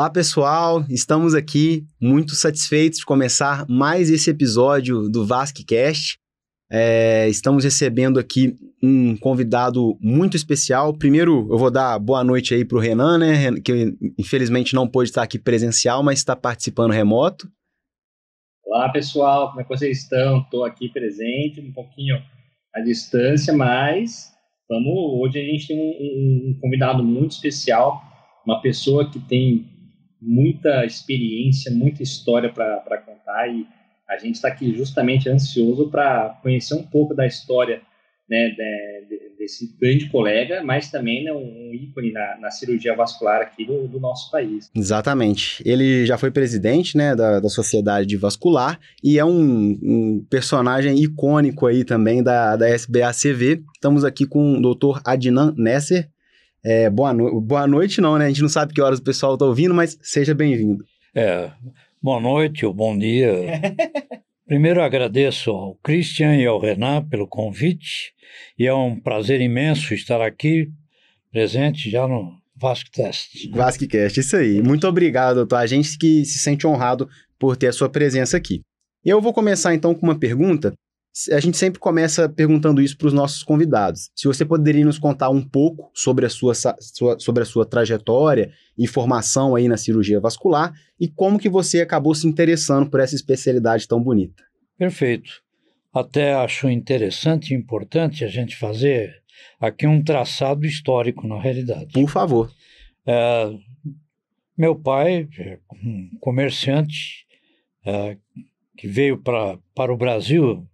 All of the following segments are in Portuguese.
Olá, pessoal. Estamos aqui muito satisfeitos de começar mais esse episódio do VasqueCast. É, estamos recebendo aqui um convidado muito especial. Primeiro, eu vou dar boa noite aí para o Renan, né? Que infelizmente não pôde estar aqui presencial, mas está participando remoto. Olá, pessoal. Como é que vocês estão? Estou aqui presente, um pouquinho à distância, mas vamos. Hoje a gente tem um, um convidado muito especial uma pessoa que tem muita experiência, muita história para contar e a gente está aqui justamente ansioso para conhecer um pouco da história né, de, desse grande colega, mas também né, um ícone na, na, cirurgia vascular aqui do, do, nosso país. Exatamente. Ele já foi presidente né, da, da Sociedade Vascular e é um, um, personagem icônico aí também da, da SBACV. Estamos aqui com o Dr. Adnan Nesser, é, boa, no... boa noite, não, né? A gente não sabe que horas o pessoal está ouvindo, mas seja bem-vindo. É, boa noite ou bom dia. Primeiro agradeço ao Christian e ao Renan pelo convite e é um prazer imenso estar aqui presente já no VascTest. VascCast, isso aí. Muito obrigado, doutor. A gente que se sente honrado por ter a sua presença aqui. Eu vou começar então com uma pergunta a gente sempre começa perguntando isso para os nossos convidados. Se você poderia nos contar um pouco sobre a sua, sua, sobre a sua trajetória e formação aí na cirurgia vascular e como que você acabou se interessando por essa especialidade tão bonita. Perfeito. Até acho interessante e importante a gente fazer aqui um traçado histórico na realidade. Por favor. É, meu pai, é um comerciante é, que veio pra, para o Brasil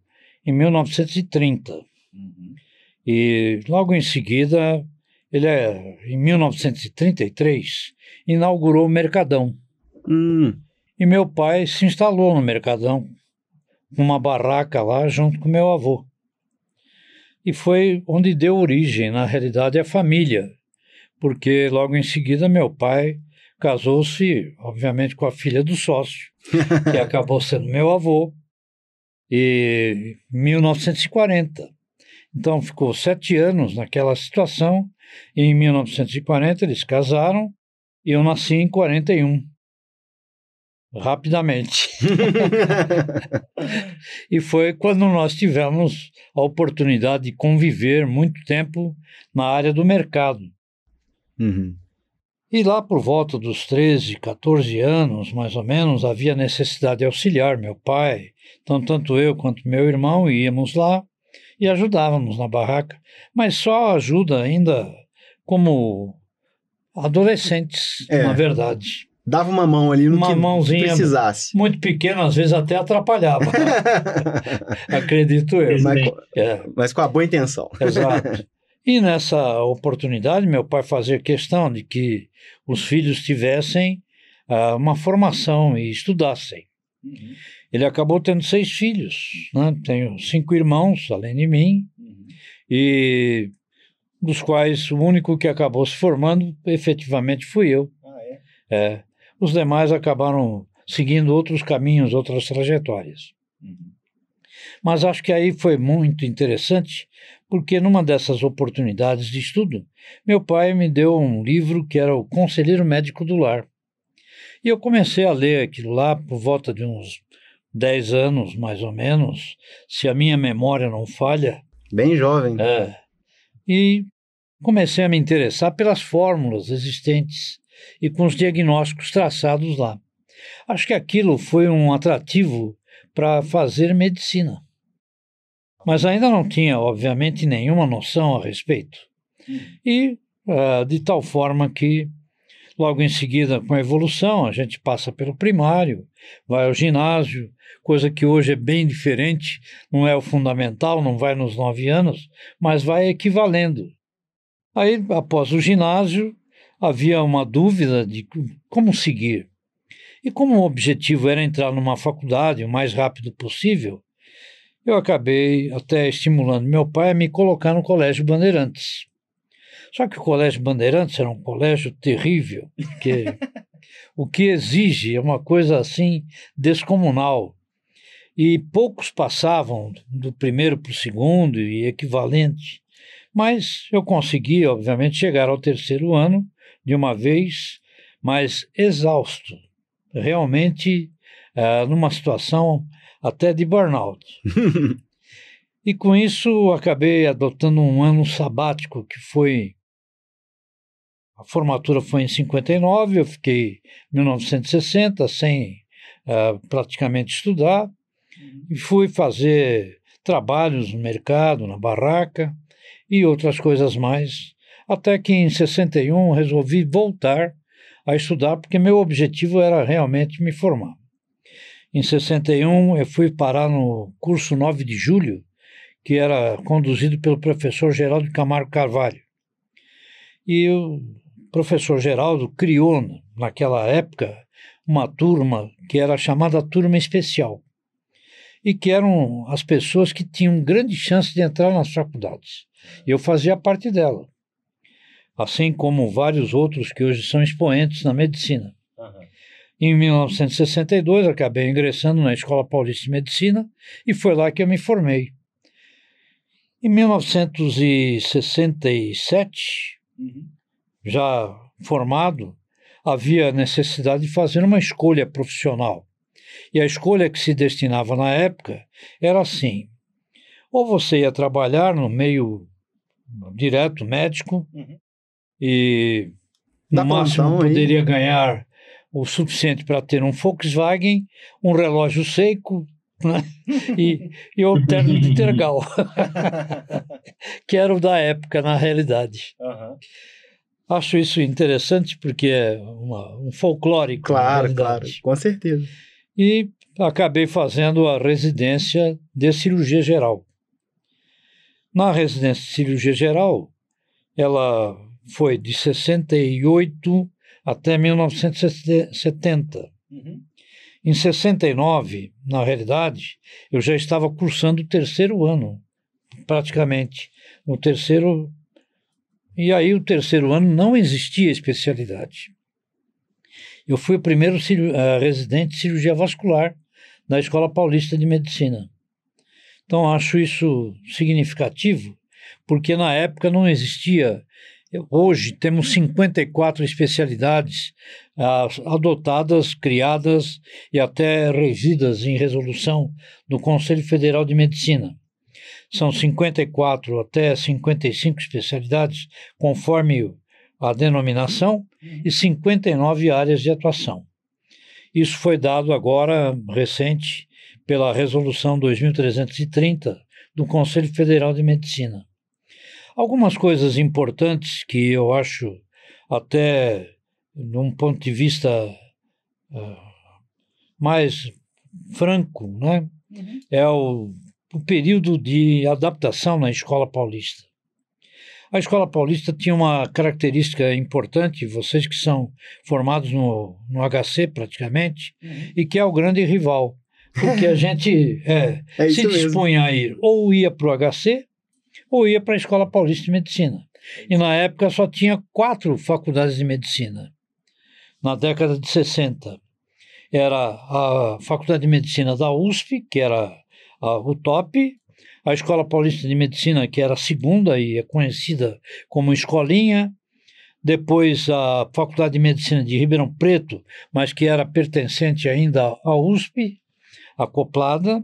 em 1930. Uhum. E logo em seguida, ele é, em 1933, inaugurou o Mercadão. Uhum. E meu pai se instalou no Mercadão, numa barraca lá, junto com meu avô. E foi onde deu origem, na realidade, a família, porque logo em seguida meu pai casou-se, obviamente, com a filha do sócio, que acabou sendo meu avô, e 1940. Então ficou sete anos naquela situação. E em 1940 eles casaram e eu nasci em 41. Rapidamente. e foi quando nós tivemos a oportunidade de conviver muito tempo na área do mercado. Uhum. E lá por volta dos 13, 14 anos, mais ou menos, havia necessidade de auxiliar meu pai. Então, tanto eu quanto meu irmão íamos lá e ajudávamos na barraca, mas só ajuda ainda como adolescentes, é, na verdade. Dava uma mão ali no uma que mãozinha precisasse. Muito pequena, às vezes até atrapalhava. Acredito eu. Mas, é. mas com a boa intenção. Exato. E nessa oportunidade, meu pai fazia questão de que os filhos tivessem uh, uma formação e estudassem. Uhum. Ele acabou tendo seis filhos, né? tenho cinco irmãos, além de mim, e dos quais o único que acabou se formando efetivamente fui eu. Ah, é? É, os demais acabaram seguindo outros caminhos, outras trajetórias. Uhum. Mas acho que aí foi muito interessante, porque numa dessas oportunidades de estudo, meu pai me deu um livro que era o Conselheiro Médico do Lar. E eu comecei a ler aquilo lá por volta de uns 10 anos, mais ou menos, se a minha memória não falha. Bem jovem. É. E comecei a me interessar pelas fórmulas existentes e com os diagnósticos traçados lá. Acho que aquilo foi um atrativo para fazer medicina mas ainda não tinha, obviamente, nenhuma noção a respeito. E uh, de tal forma que, logo em seguida, com a evolução, a gente passa pelo primário, vai ao ginásio, coisa que hoje é bem diferente, não é o fundamental, não vai nos nove anos, mas vai equivalendo. Aí, após o ginásio, havia uma dúvida de como seguir. E como o objetivo era entrar numa faculdade o mais rápido possível, eu acabei até estimulando meu pai a me colocar no Colégio Bandeirantes. Só que o Colégio Bandeirantes era um colégio terrível, porque o que exige é uma coisa assim descomunal. E poucos passavam do primeiro para o segundo e equivalente. Mas eu consegui, obviamente, chegar ao terceiro ano de uma vez, mas exausto, realmente uh, numa situação até de burnout. e com isso acabei adotando um ano sabático que foi a formatura foi em 59, eu fiquei em 1960 sem uh, praticamente estudar uhum. e fui fazer trabalhos no mercado, na barraca e outras coisas mais, até que em 61 resolvi voltar a estudar porque meu objetivo era realmente me formar. Em 61 eu fui parar no curso 9 de julho, que era conduzido pelo professor Geraldo Camargo Carvalho. E o professor Geraldo criou, naquela época, uma turma que era chamada Turma Especial, e que eram as pessoas que tinham grande chance de entrar nas faculdades. Eu fazia parte dela, assim como vários outros que hoje são expoentes na medicina. Uhum. Em 1962, acabei ingressando na Escola Paulista de Medicina e foi lá que eu me formei. Em 1967, uhum. Já formado, havia necessidade de fazer uma escolha profissional. E a escolha que se destinava na época era assim: ou você ia trabalhar no meio direto médico uhum. e no máximo poderia aí. ganhar o suficiente para ter um Volkswagen, um relógio seco né? e, e o terno de tergal, que era o da época, na realidade. Uhum. Acho isso interessante porque é uma, um folclórico. Claro, claro, com certeza. E acabei fazendo a residência de cirurgia geral. Na residência de cirurgia geral, ela foi de 68 até 1970. Uhum. Em 69, na realidade, eu já estava cursando o terceiro ano, praticamente. No terceiro. E aí, o terceiro ano não existia especialidade. Eu fui o primeiro uh, residente de cirurgia vascular da Escola Paulista de Medicina. Então, acho isso significativo, porque na época não existia Hoje temos 54 especialidades ah, adotadas, criadas e até regidas em resolução do Conselho Federal de Medicina. São 54 até 55 especialidades, conforme a denominação, e 59 áreas de atuação. Isso foi dado agora, recente, pela Resolução 2330 do Conselho Federal de Medicina. Algumas coisas importantes que eu acho, até num ponto de vista uh, mais franco, né? Uhum. é o, o período de adaptação na escola paulista. A escola paulista tinha uma característica importante, vocês que são formados no, no HC praticamente, uhum. e que é o grande rival. Porque a gente é, é se dispunha mesmo. a ir ou ia para o HC ou ia para a Escola Paulista de Medicina. E na época só tinha quatro faculdades de medicina. Na década de 60, era a Faculdade de Medicina da USP, que era a, o top, a Escola Paulista de Medicina, que era a segunda e é conhecida como Escolinha, depois a Faculdade de Medicina de Ribeirão Preto, mas que era pertencente ainda à USP, acoplada,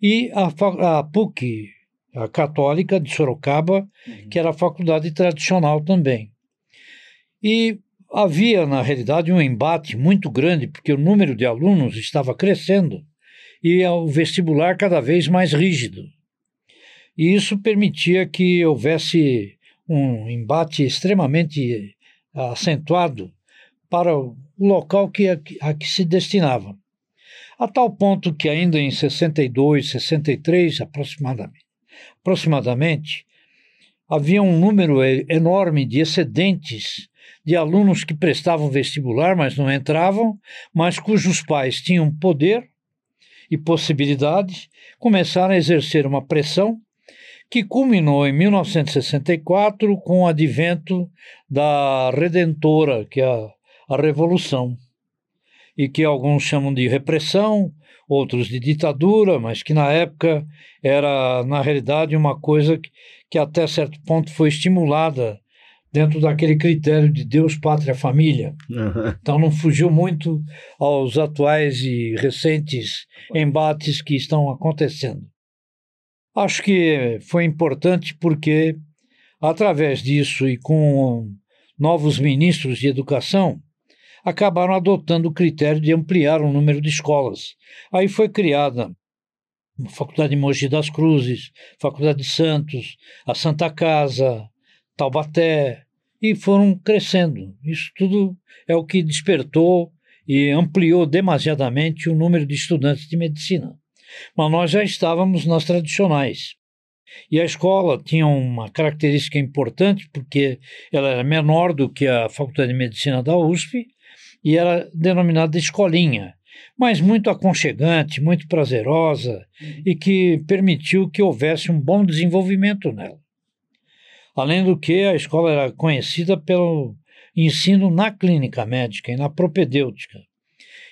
e a, a PUC, a Católica de Sorocaba, uhum. que era a faculdade tradicional também. E havia, na realidade, um embate muito grande, porque o número de alunos estava crescendo e o vestibular cada vez mais rígido. E isso permitia que houvesse um embate extremamente acentuado para o local que, a, a que se destinava. A tal ponto que ainda em 62, 63 aproximadamente, aproximadamente, havia um número enorme de excedentes de alunos que prestavam vestibular, mas não entravam, mas cujos pais tinham poder e possibilidade, começaram a exercer uma pressão que culminou em 1964 com o advento da Redentora, que é a, a Revolução, e que alguns chamam de repressão, outros de ditadura, mas que na época era, na realidade, uma coisa que, que até certo ponto foi estimulada dentro daquele critério de Deus, pátria, família. Uhum. Então não fugiu muito aos atuais e recentes embates que estão acontecendo. Acho que foi importante porque, através disso e com novos ministros de educação, acabaram adotando o critério de ampliar o número de escolas. Aí foi criada a Faculdade de Mogi das Cruzes, Faculdade de Santos, a Santa Casa, Taubaté, e foram crescendo. Isso tudo é o que despertou e ampliou demasiadamente o número de estudantes de medicina. Mas nós já estávamos nas tradicionais. E a escola tinha uma característica importante, porque ela era menor do que a Faculdade de Medicina da USP e era denominada escolinha, mas muito aconchegante, muito prazerosa e que permitiu que houvesse um bom desenvolvimento nela. Além do que, a escola era conhecida pelo ensino na clínica médica e na propedêutica.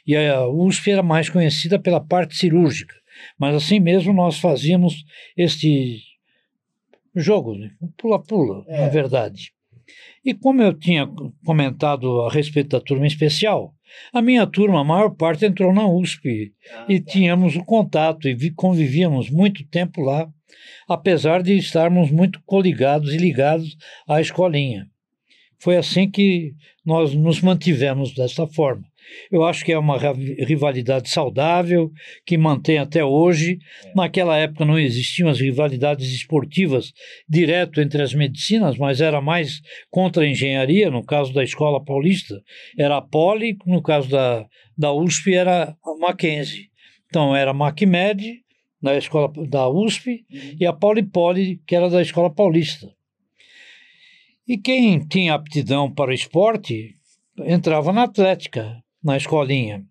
E a USP era mais conhecida pela parte cirúrgica. Mas assim mesmo nós fazíamos este jogo, né? pula-pula, é. na verdade. E como eu tinha comentado a respeito da turma especial, a minha turma, a maior parte, entrou na USP ah, e tá. tínhamos o contato e convivíamos muito tempo lá, apesar de estarmos muito coligados e ligados à escolinha. Foi assim que nós nos mantivemos dessa forma. Eu acho que é uma rivalidade saudável, que mantém até hoje. É. Naquela época não existiam as rivalidades esportivas direto entre as medicinas, mas era mais contra a engenharia. No caso da Escola Paulista, era a Poli, no caso da, da USP, era a Mackenzie. Então, era a MacMed, da escola da USP, e a Poli-Poli, que era da Escola Paulista. E quem tinha aptidão para o esporte entrava na atlética na escolinha.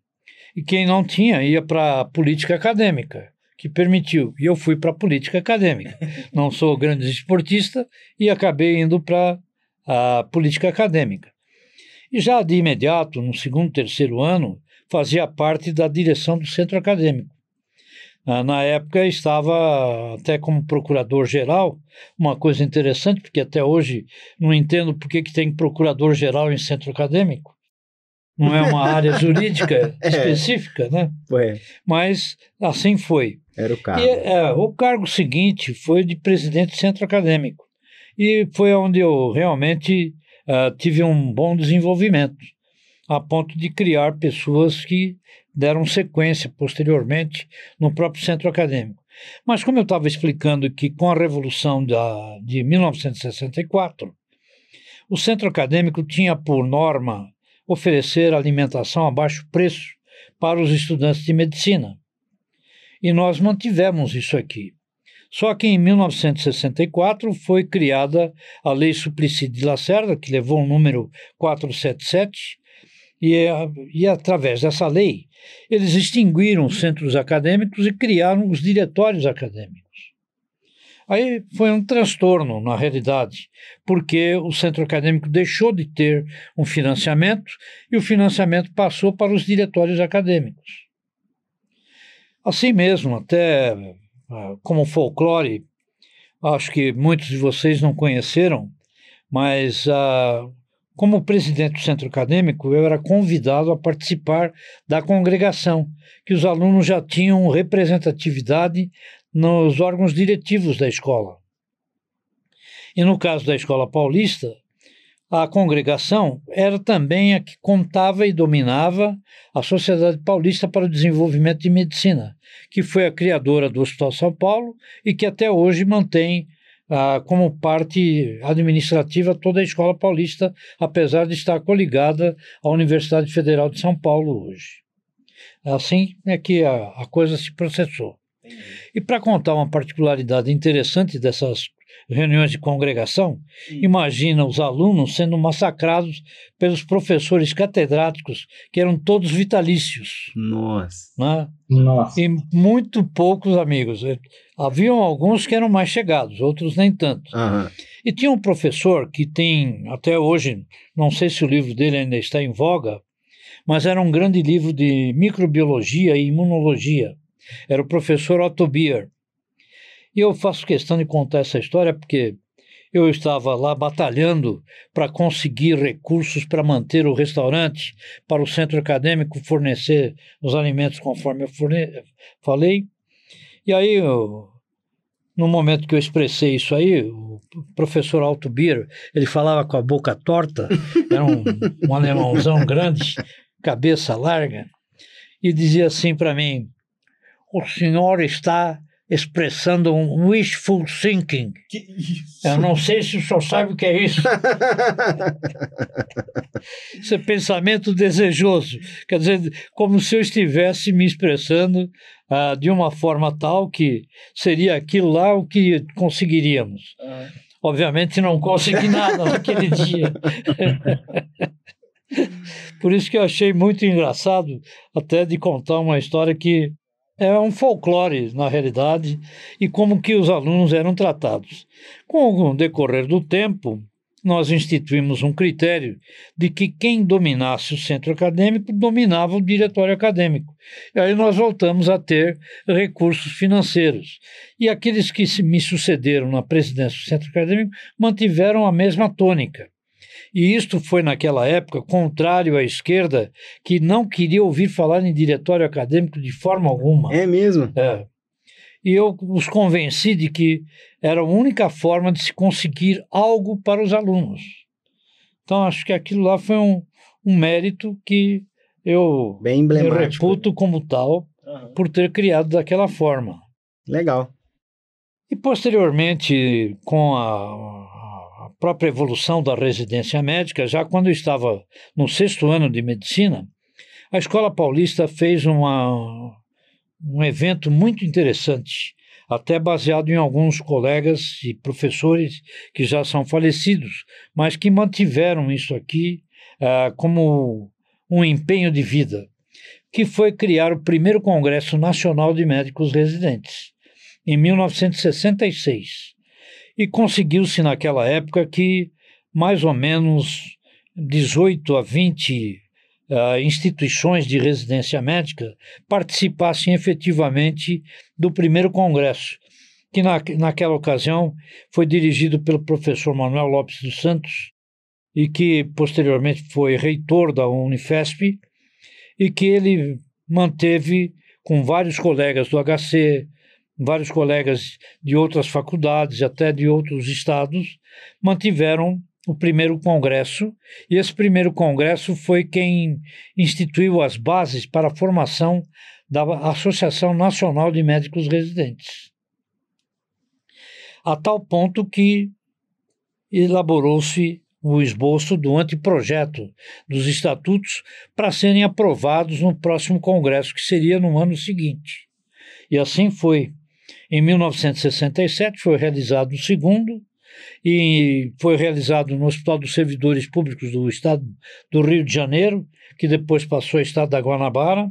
E quem não tinha ia para a política acadêmica, que permitiu. E eu fui para a política acadêmica. Não sou grande esportista e acabei indo para a política acadêmica. E já de imediato, no segundo, terceiro ano, fazia parte da direção do centro acadêmico. Ah, na época estava até como procurador-geral, uma coisa interessante, porque até hoje não entendo por que, que tem procurador-geral em centro acadêmico não é uma área jurídica é. específica, né? Foi. Mas assim foi. Era o cargo. E, é, o cargo seguinte foi de presidente do centro acadêmico. E foi onde eu realmente uh, tive um bom desenvolvimento, a ponto de criar pessoas que deram sequência posteriormente no próprio centro acadêmico. Mas como eu estava explicando que com a Revolução da, de 1964, o centro acadêmico tinha por norma oferecer alimentação a baixo preço para os estudantes de medicina. E nós mantivemos isso aqui. Só que em 1964 foi criada a Lei Suplicy de Lacerda, que levou o número 477, e, e através dessa lei eles extinguiram os centros acadêmicos e criaram os diretórios acadêmicos. Aí foi um transtorno, na realidade, porque o centro acadêmico deixou de ter um financiamento e o financiamento passou para os diretórios acadêmicos. Assim mesmo, até ah, como folclore, acho que muitos de vocês não conheceram, mas uh, como presidente do centro acadêmico, eu era convidado a participar da congregação, que os alunos já tinham representatividade nos órgãos diretivos da escola. E no caso da Escola Paulista, a congregação era também a que contava e dominava a Sociedade Paulista para o Desenvolvimento de Medicina, que foi a criadora do Hospital São Paulo e que até hoje mantém ah, como parte administrativa toda a Escola Paulista, apesar de estar coligada à Universidade Federal de São Paulo hoje. Assim é que a, a coisa se processou. E para contar uma particularidade interessante dessas reuniões de congregação, Sim. imagina os alunos sendo massacrados pelos professores catedráticos, que eram todos vitalícios. Nossa. Né? Nossa. E muito poucos amigos. Haviam alguns que eram mais chegados, outros nem tanto. Uhum. E tinha um professor que tem, até hoje, não sei se o livro dele ainda está em voga, mas era um grande livro de microbiologia e imunologia era o professor Otto Bier. E eu faço questão de contar essa história porque eu estava lá batalhando para conseguir recursos para manter o restaurante, para o centro acadêmico fornecer os alimentos conforme eu forne... falei. E aí, eu, no momento que eu expressei isso aí, o professor Alto Bier, ele falava com a boca torta, era um, um alemãozão grande, cabeça larga, e dizia assim para mim: O senhor está expressando um wishful thinking. Que isso? Eu não sei se o senhor sabe o que é isso. isso é pensamento desejoso. Quer dizer, como se eu estivesse me expressando ah, de uma forma tal que seria aquilo lá o que conseguiríamos. Uhum. Obviamente não consegui nada naquele dia. Por isso que eu achei muito engraçado até de contar uma história que é um folclore, na realidade, e como que os alunos eram tratados. Com o decorrer do tempo, nós instituímos um critério de que quem dominasse o centro acadêmico dominava o diretório acadêmico. E aí nós voltamos a ter recursos financeiros. E aqueles que me sucederam na presidência do centro acadêmico mantiveram a mesma tônica. E isto foi, naquela época, contrário à esquerda, que não queria ouvir falar em diretório acadêmico de forma alguma. É mesmo? É. E eu os convenci de que era a única forma de se conseguir algo para os alunos. Então, acho que aquilo lá foi um, um mérito que eu, Bem eu reputo como tal uhum. por ter criado daquela forma. Legal. E posteriormente, com a, própria evolução da residência médica, já quando eu estava no sexto ano de medicina, a Escola Paulista fez uma, um evento muito interessante, até baseado em alguns colegas e professores que já são falecidos, mas que mantiveram isso aqui uh, como um empenho de vida, que foi criar o primeiro Congresso Nacional de Médicos Residentes, em 1966. E conseguiu-se naquela época que mais ou menos 18 a 20 uh, ah, instituições de residência médica participassem efetivamente do primeiro congresso, que na, naquela ocasião foi dirigido pelo professor Manuel Lopes dos Santos e que posteriormente foi reitor da Unifesp e que ele manteve com vários colegas do HC, vários colegas de outras faculdades, até de outros estados, mantiveram o primeiro congresso, e esse primeiro congresso foi quem instituiu as bases para a formação da Associação Nacional de Médicos Residentes. A tal ponto que elaborou-se o esboço do anteprojeto dos estatutos para serem aprovados no próximo congresso, que seria no ano seguinte. E assim foi. Em 1967 foi realizado o segundo e foi realizado no Hospital dos Servidores Públicos do Estado do Rio de Janeiro, que depois passou a Estado da Guanabara.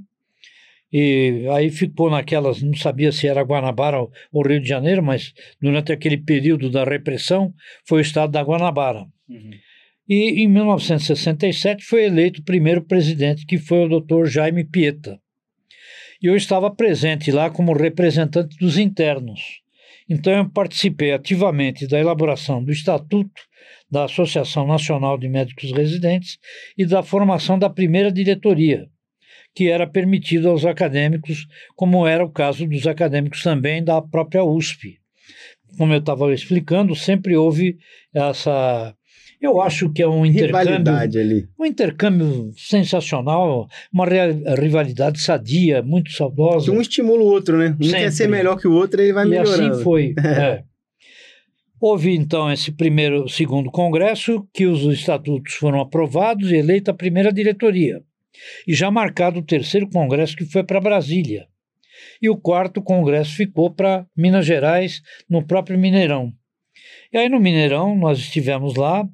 E aí ficou naquelas, não sabia se era Guanabara ou Rio de Janeiro, mas durante aquele período da repressão foi o Estado da Guanabara. Uhum. E em 1967 foi eleito o primeiro presidente, que foi o Dr. Jaime Pieta e eu estava presente lá como representante dos internos. Então eu participei ativamente da elaboração do Estatuto da Associação Nacional de Médicos Residentes e da formação da primeira diretoria, que era permitido aos acadêmicos, como era o caso dos acadêmicos também da própria USP. Como eu estava explicando, sempre houve essa eu acho que é um intercâmbio. ali. Um intercâmbio sensacional, uma rivalidade sadia, muito saudosa. Que um estimula o outro, né? Um Sempre. quer ser melhor que o outro, ele vai e melhorando. E assim foi. é. Houve então esse primeiro, segundo congresso, que os estatutos foram aprovados e eleita a primeira diretoria. E já marcado o terceiro congresso, que foi para Brasília. E o quarto congresso ficou para Minas Gerais, no próprio Mineirão. E aí no Mineirão nós estivemos lá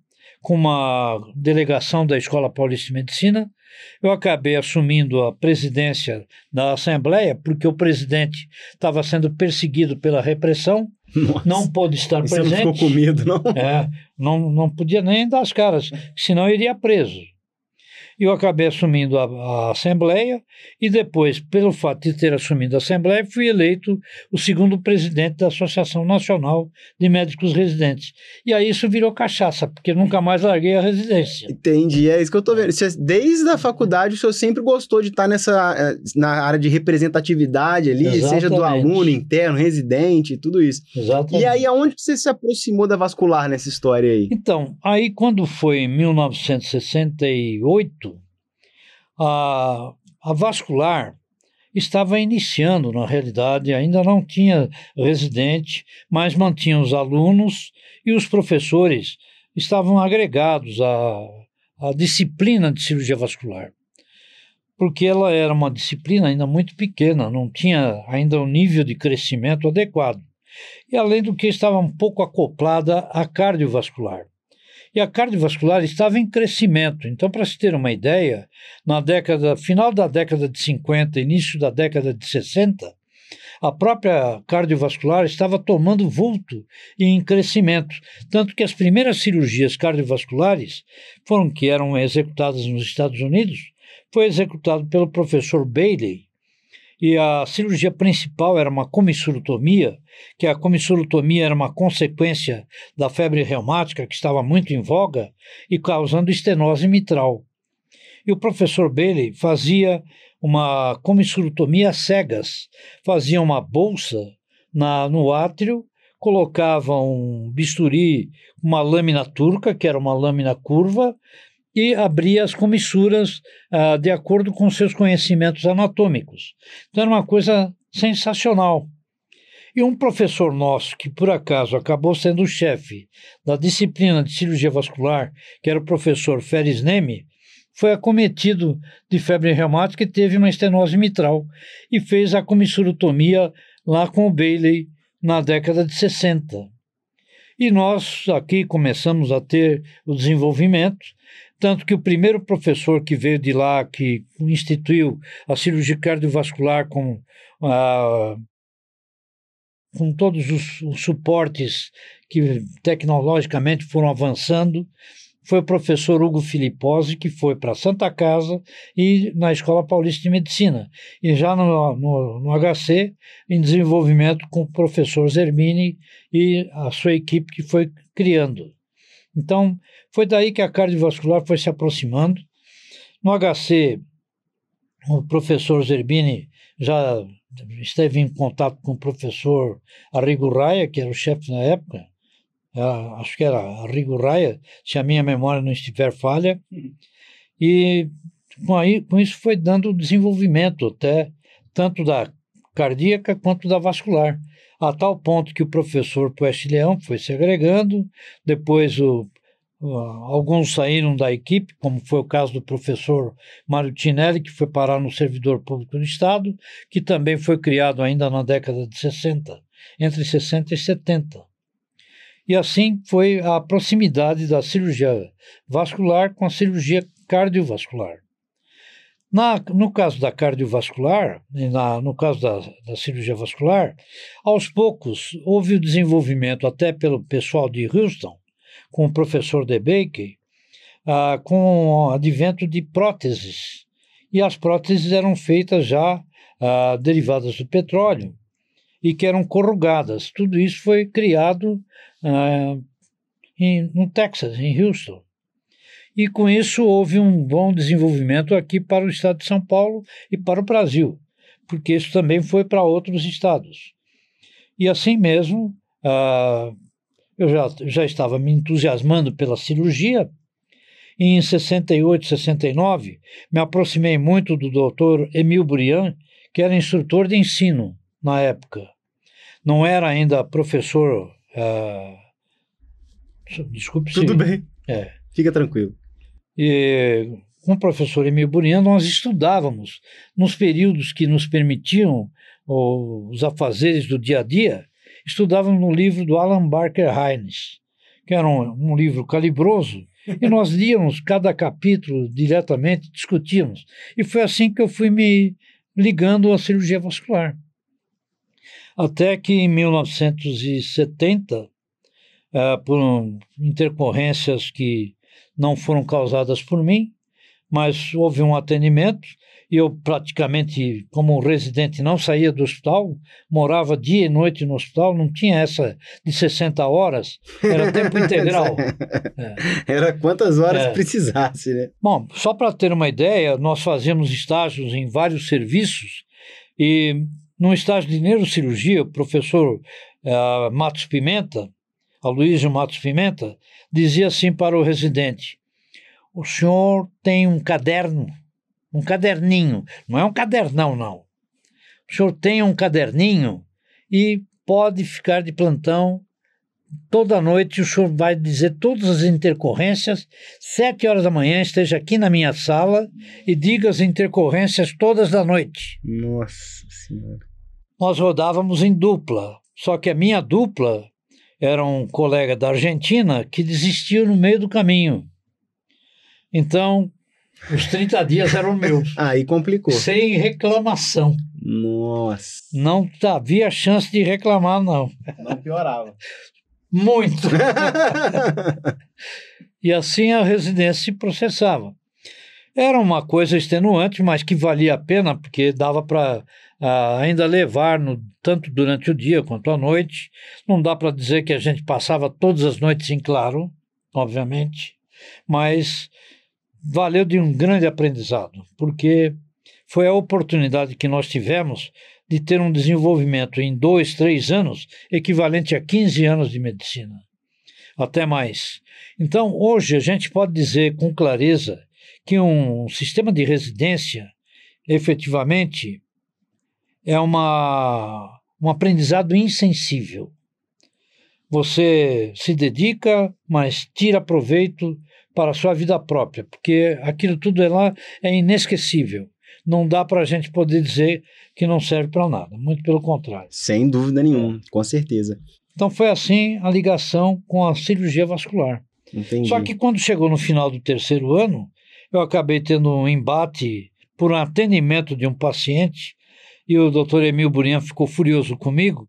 com uma delegação da Escola Paulista de Medicina. Eu acabei assumindo a presidência da Assembleia, porque o presidente estava sendo perseguido pela repressão, Nossa. não pôde estar presente. Você não ficou com medo, não? É, não, não podia nem dar as caras, senão iria preso. Eu acabei assumindo a, a, Assembleia e depois, pelo fato de ter assumido a Assembleia, fui eleito o segundo presidente da Associação Nacional de Médicos Residentes. E aí isso virou cachaça, porque nunca mais larguei a residência. Entendi, é isso que eu estou vendo. Desde a faculdade, o senhor sempre gostou de estar nessa, eh, na área de representatividade ali, Exatamente. seja do aluno, interno, residente, tudo isso. Exatamente. E aí, aonde você se aproximou da vascular nessa história aí? Então, aí quando foi em 1968, a, a vascular estava iniciando, na realidade, ainda não tinha residente, mas mantinha os alunos e os professores estavam agregados à, à disciplina de cirurgia vascular. Porque ela era uma disciplina ainda muito pequena, não tinha ainda um nível de crescimento adequado. E, além do que, estava um pouco acoplada à cardiovascular e a cardiovascular estava em crescimento. Então, para se ter uma ideia, na década final da década de 50, início da década de 60, a própria cardiovascular estava tomando vulto e em crescimento, tanto que as primeiras cirurgias cardiovasculares foram que eram executadas nos Estados Unidos, foi executado pelo professor Bailey, e a cirurgia principal era uma comissurotomia, que a comissurotomia era uma consequência da febre reumática que estava muito em voga e causando estenose mitral. E o professor Bailey fazia uma comissurotomia cegas, fazia uma bolsa na, no átrio, colocava um bisturi, uma lâmina turca, que era uma lâmina curva, e abria as comissuras ah, de acordo com seus conhecimentos anatômicos. Então era uma coisa sensacional. E um professor nosso, que por acaso acabou sendo o chefe da disciplina de cirurgia vascular, que era o professor Feres Neme, foi acometido de febre reumática e teve uma estenose mitral e fez a comissurotomia lá com o Bailey na década de 60. E nós aqui começamos a ter o desenvolvimento tanto que o primeiro professor que veio de lá, que instituiu a cirurgia cardiovascular com, ah, com todos os, os suportes que tecnologicamente foram avançando, foi o professor Hugo Filipposi, que foi para Santa Casa e na Escola Paulista de Medicina. E já no, no, no, HC, em desenvolvimento com o professor Zermini e a sua equipe que foi criando. Então, foi daí que a cardiovascular foi se aproximando. No HC, o professor Zerbini já esteve em contato com o professor Arrigo Raia, que era o chefe na época, acho que era Arrigo Raia, se a minha memória não estiver falha, e com, aí, com isso foi dando desenvolvimento até, tanto da cardíaca quanto da vascular, a tal ponto que o professor Pueste Leão foi se agregando, depois o alguns saíram da equipe, como foi o caso do professor Mário Tinelli, que foi parar no servidor público do Estado, que também foi criado ainda na década de 60, entre 60 e 70. E assim foi a proximidade da cirurgia vascular com a cirurgia cardiovascular. Na, no caso da cardiovascular, na, no caso da, da cirurgia vascular, aos poucos houve o desenvolvimento, até pelo pessoal de Houston, com o professor De Baker, ah, com o advento de próteses. E as próteses eram feitas já ah, derivadas do petróleo e que eram corrugadas. Tudo isso foi criado ah, em, no Texas, em Houston. E com isso houve um bom desenvolvimento aqui para o estado de São Paulo e para o Brasil, porque isso também foi para outros estados. E assim mesmo, ah, eu já, já estava me entusiasmando pela cirurgia. E em 68, 69, me aproximei muito do doutor Emil Burian, que era instrutor de ensino na época. Não era ainda professor. Uh, desculpe Tudo se, bem. É. Fica tranquilo. E com o professor Emil Burian, nós estudávamos nos períodos que nos permitiam os afazeres do dia a dia estudávamos no livro do Alan Barker Hines, que era um, um livro calibroso, e nós líamos cada capítulo diretamente, discutíamos. E foi assim que eu fui me ligando à cirurgia vascular. Até que em 1970, uh, eh, por intercorrências que não foram causadas por mim, mas houve um atendimento eu praticamente, como residente, não saía do hospital, morava dia e noite no hospital, não tinha essa de 60 horas, era tempo integral. é. Era quantas horas é. precisasse, né? Bom, só para ter uma ideia, nós fazíamos estágios em vários serviços e no estágio de neurocirurgia, o professor uh, Matos Pimenta, Aloysio Matos Pimenta, dizia assim para o residente, o senhor tem um caderno um caderninho, não é um cadernão, não. O senhor tem um caderninho e pode ficar de plantão toda noite. O senhor vai dizer todas as intercorrências. Sete horas da manhã esteja aqui na minha sala e diga as intercorrências todas da noite. Nossa Senhora. Nós rodávamos em dupla, só que a minha dupla era um colega da Argentina que desistiu no meio do caminho. Então, os 30 dias eram meus. Aí complicou. Sem reclamação. Nossa. Não havia chance de reclamar, não. Não piorava. Muito. e assim a residência se processava. Era uma coisa extenuante, mas que valia a pena, porque dava para uh, ah, ainda levar, no, tanto durante o dia quanto à noite. Não dá para dizer que a gente passava todas as noites em claro, obviamente, mas valeu de um grande aprendizado, porque foi a oportunidade que nós tivemos de ter um desenvolvimento em dois, três anos, equivalente a 15 anos de medicina, até mais. Então, hoje, a gente pode dizer com clareza que um sistema de residência, efetivamente, é uma, um aprendizado insensível. Você se dedica, mas tira proveito para a sua vida própria, porque aquilo tudo é lá é inesquecível. Não dá para a gente poder dizer que não serve para nada, muito pelo contrário. Sem dúvida nenhuma, com certeza. Então foi assim a ligação com a cirurgia vascular. Entendi. Só que quando chegou no final do terceiro ano, eu acabei tendo um embate por um atendimento de um paciente e o doutor Emil Burinha ficou furioso comigo.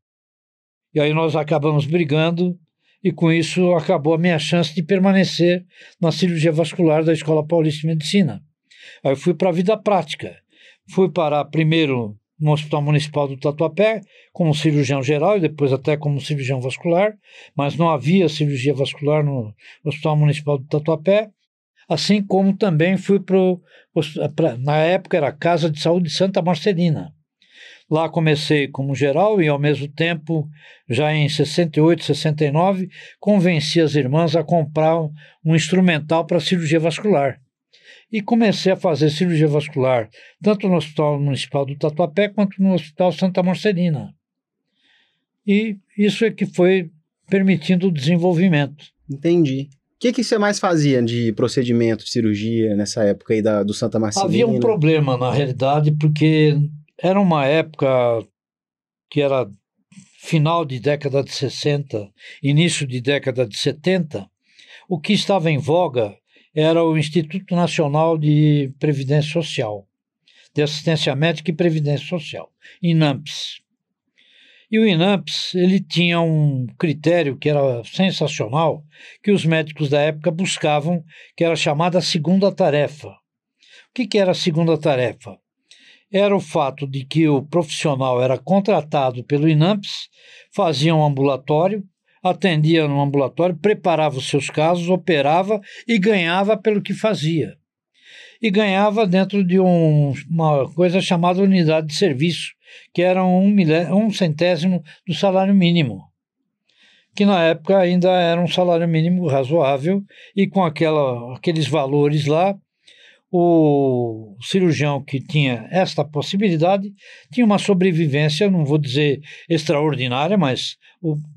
E aí nós acabamos brigando e com isso acabou a minha chance de permanecer na cirurgia vascular da Escola Paulista de Medicina. Aí eu fui para a vida prática. Fui parar primeiro no Hospital Municipal do Tatuapé como cirurgião geral e depois até como cirurgião vascular, mas não havia cirurgia vascular no Hospital Municipal do Tatuapé. Assim como também fui para. Na época era a Casa de Saúde Santa Marcelina. Lá comecei como geral e, ao mesmo tempo, já em 68, 69, convenci as irmãs a comprar um instrumental para cirurgia vascular. E comecei a fazer cirurgia vascular tanto no Hospital Municipal do Tatuapé quanto no Hospital Santa Marcelina. E isso é que foi permitindo o desenvolvimento. Entendi. O que, que você mais fazia de procedimento, de cirurgia nessa época aí da, do Santa Marcelina? Havia um problema, na realidade, porque era uma época que era final de década de 60, início de década de 70. O que estava em voga era o Instituto Nacional de Previdência Social, de Assistência Médica e Previdência Social, INAMPS. E o INAMPS ele tinha um critério que era sensacional, que os médicos da época buscavam, que era chamada segunda tarefa. O que, que era a segunda tarefa? Era o fato de que o profissional era contratado pelo INAMPS, fazia um ambulatório, atendia no ambulatório, preparava os seus casos, operava e ganhava pelo que fazia. E ganhava dentro de um, uma coisa chamada unidade de serviço, que era um, um centésimo do salário mínimo que na época ainda era um salário mínimo razoável, e com aquela, aqueles valores lá, o cirurgião que tinha esta possibilidade tinha uma sobrevivência, não vou dizer extraordinária, mas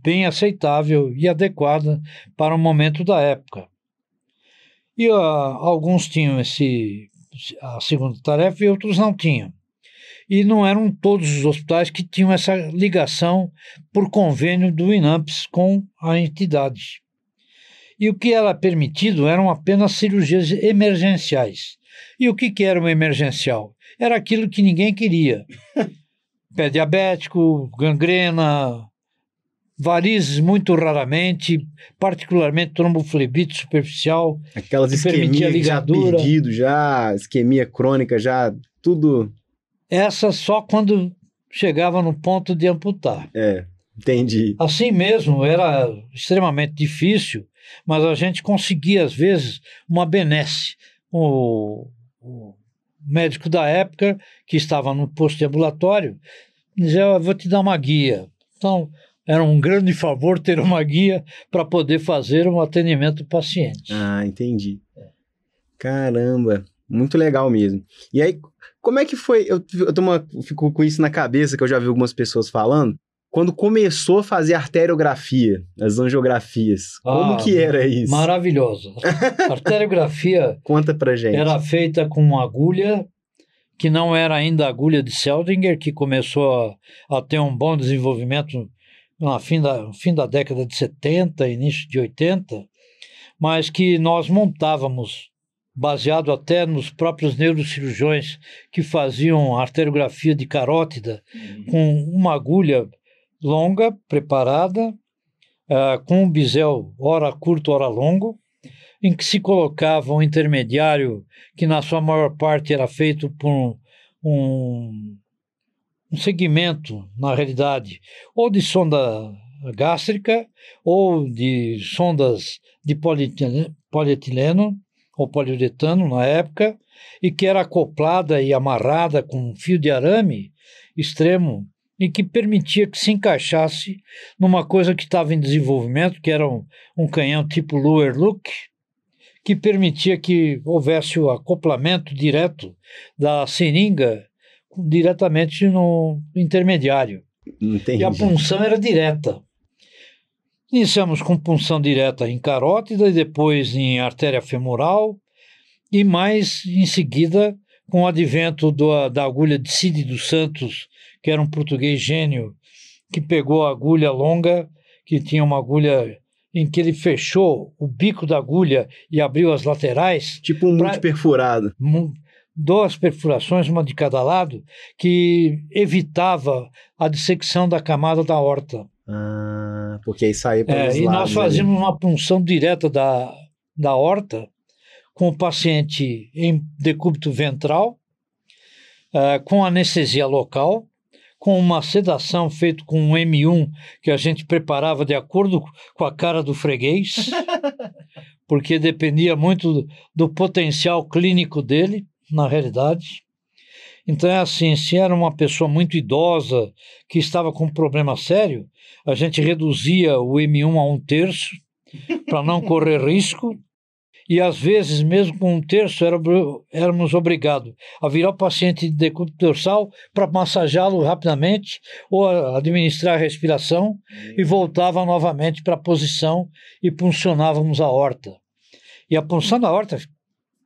bem aceitável e adequada para o momento da época. E uh, alguns tinham esse, a segunda tarefa e outros não tinham. E não eram todos os hospitais que tinham essa ligação por convênio do INAMPS com a entidade. E o que era permitido eram apenas cirurgias emergenciais e o que, que era uma emergencial? Era aquilo que ninguém queria. Pé diabético, gangrena, varizes muito raramente, particularmente tromboflebite superficial. Aquelas isquemias já perdido, já isquemia crônica, já tudo. Essa só quando chegava no ponto de amputar. É, entendi. Assim mesmo, era extremamente difícil, mas a gente conseguia, às vezes, uma benesse. O, o médico da época, que estava no posto ambulatório, dizia: Eu vou te dar uma guia. Então, era um grande favor ter uma guia para poder fazer um atendimento paciente. Ah, entendi. Caramba, muito legal mesmo. E aí, como é que foi? Eu, eu uma, fico com isso na cabeça, que eu já vi algumas pessoas falando. Quando começou a fazer arteriografia, as angiografias, como ah, que era isso? Maravilhosa. Arteriografia Conta pra gente. era feita com uma agulha que não era ainda a agulha de Seldinger, que começou a, a ter um bom desenvolvimento no fim da, fim da década de 70, início de 80, mas que nós montávamos baseado até nos próprios neurocirurgiões que faziam arteriografia de carótida, uhum. com uma agulha longa, preparada, uh, com um bisel ora curto, ora longo, em que se colocava um intermediário que, na sua maior parte, era feito por um, um segmento, na realidade, ou de sonda gástrica ou de sondas de polietileno ou poliuretano na época, e que era acoplada e amarrada com um fio de arame extremo e que permitia que se encaixasse numa coisa que estava em desenvolvimento, que era um, um canhão tipo Lower Look, que permitia que houvesse o acoplamento direto da seringa diretamente no intermediário. Entendi. E a punção era direta. Iniciamos com punção direta em carótida e depois em artéria femoral e mais em seguida com o advento do, da agulha de Cid dos Santos, que era um português gênio, que pegou a agulha longa, que tinha uma agulha em que ele fechou o bico da agulha e abriu as laterais. Tipo um pra, perfurado. Duas perfurações, uma de cada lado, que evitava a dissecção da camada da horta. Ah, porque aí saía para é, E nós fazíamos ali. uma punção direta da, da horta com o paciente em decúbito ventral, uh, com anestesia local, com uma sedação feita com um M1 que a gente preparava de acordo com a cara do freguês, porque dependia muito do, do potencial clínico dele, na realidade. Então é assim, se era uma pessoa muito idosa que estava com um problema sério, a gente reduzia o M1 a um terço para não correr risco. E às vezes, mesmo com um terço, era, éramos obrigados a virar o paciente de decúbito dorsal para massageá-lo rapidamente ou administrar a respiração e voltava novamente para a posição e puncionávamos a horta. E a punção da horta,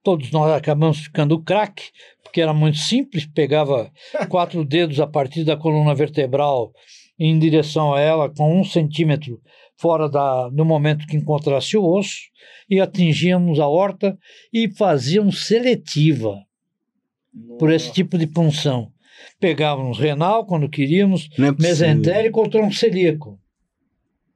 todos nós acabamos ficando craque, porque era muito simples, pegava quatro dedos a partir da coluna vertebral em direção a ela com um centímetro fora da, no momento que encontrasse o osso e atingíamos a horta e fazíamos seletiva Nossa. por esse tipo de punção. Pegávamos renal quando queríamos, é mesentérico ou tronco celíaco.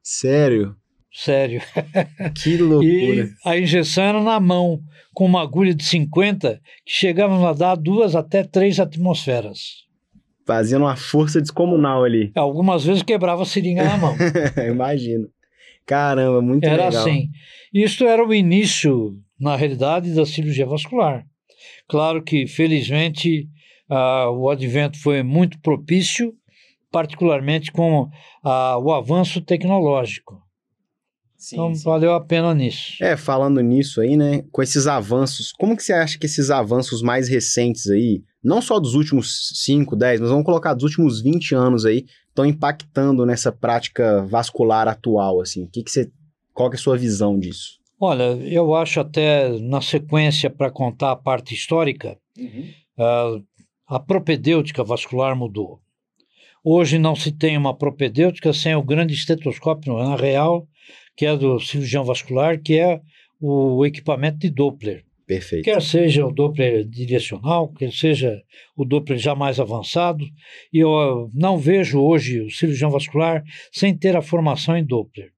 Sério? Sério. Que loucura. e a injeção era na mão, com uma agulha de 50, que chegávamos a dar duas até três atmosferas. Fazendo uma força descomunal ali. Algumas vezes quebrava a seringa na mão. Imagino. Caramba, muito era legal. Era assim. Isso era o início, na realidade, da cirurgia vascular. Claro que, felizmente, uh, o advento foi muito propício, particularmente com uh, o avanço tecnológico. Sim, então sim. valeu a pena nisso. É, falando nisso aí, né, com esses avanços, como que você acha que esses avanços mais recentes aí, não só dos últimos 5, 10, mas vamos colocar dos últimos 20 anos aí, estão impactando nessa prática vascular atual, assim? O que, que você, qual que é a sua visão disso? Olha, eu acho até na sequência para contar a parte histórica, uhum. uh, a propedêutica vascular mudou. Hoje não se tem uma propedêutica sem o grande estetoscópio na real, que é do cirurgião vascular, que é o equipamento de Doppler. Perfeito. Quer seja o Doppler direcional, quer seja o Doppler já mais avançado, e eu não vejo hoje o cirurgião vascular sem ter a formação em Doppler.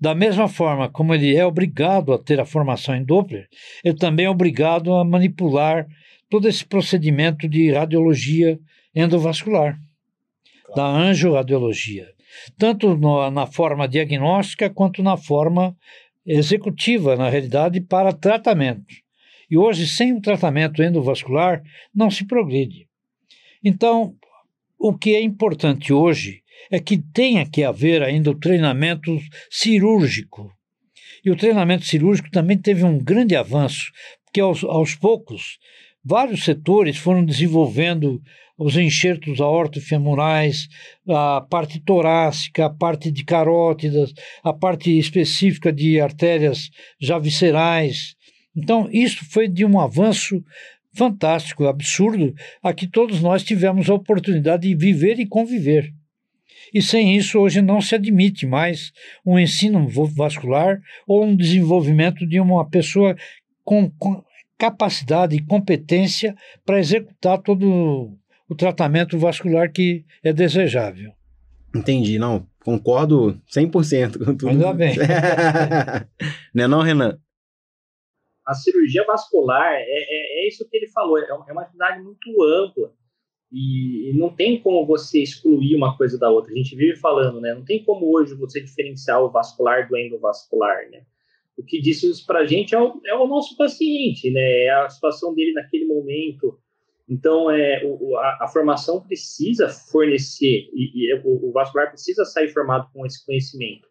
Da mesma forma como ele é obrigado a ter a formação em Doppler, ele também é obrigado a manipular todo esse procedimento de radiologia endovascular, claro. da angioradiologia, tanto no, na forma diagnóstica quanto na forma executiva, na realidade, para tratamento. E hoje, sem o tratamento endovascular, não se progride. Então, o que é importante hoje é que tenha que haver ainda o treinamento cirúrgico. E o treinamento cirúrgico também teve um grande avanço, porque aos, aos poucos vários setores foram desenvolvendo os enxertos aortofemorais, a parte torácica, a parte de carótidas, a parte específica de artérias já viscerais. Então, isso foi de um avanço fantástico, absurdo, a que todos nós tivemos a oportunidade de viver e conviver. E sem isso, hoje não se admite mais um ensino vascular ou um desenvolvimento de uma pessoa com, com capacidade e competência para executar todo o tratamento vascular que é desejável. Entendi, não, concordo 100% com tudo. Ainda bem. não é não, Renan? A cirurgia vascular, é, é, é isso que ele falou, é uma, é uma atividade muito ampla e, e, não tem como você excluir uma coisa da outra. A gente vive falando, né? Não tem como hoje você diferenciar o vascular do endovascular, né? O que diz isso para a gente é o, é o nosso paciente, né? É a situação dele naquele momento, então, é, o, a, a, formação precisa fornecer, e, e o, o, vascular precisa sair formado com esse conhecimento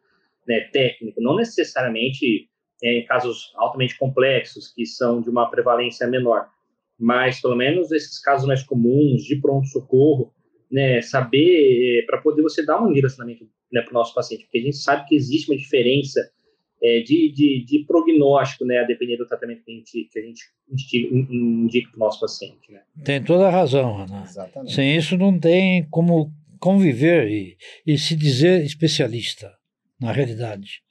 né, técnico, não necessariamente é, em casos altamente complexos, que são de uma prevalência menor, mas pelo menos esses casos mais comuns, de pronto-socorro, né, saber, é, para poder você dar um direcionamento né, para o nosso paciente, porque a gente sabe que existe uma diferença é, de, de, de, prognóstico, né, a depender do tratamento que a gente, que a gente indica para o nosso paciente. Né? Tem toda a razão, Ana. Exatamente. Sem isso não tem como conviver e, e se dizer especialista, na realidade.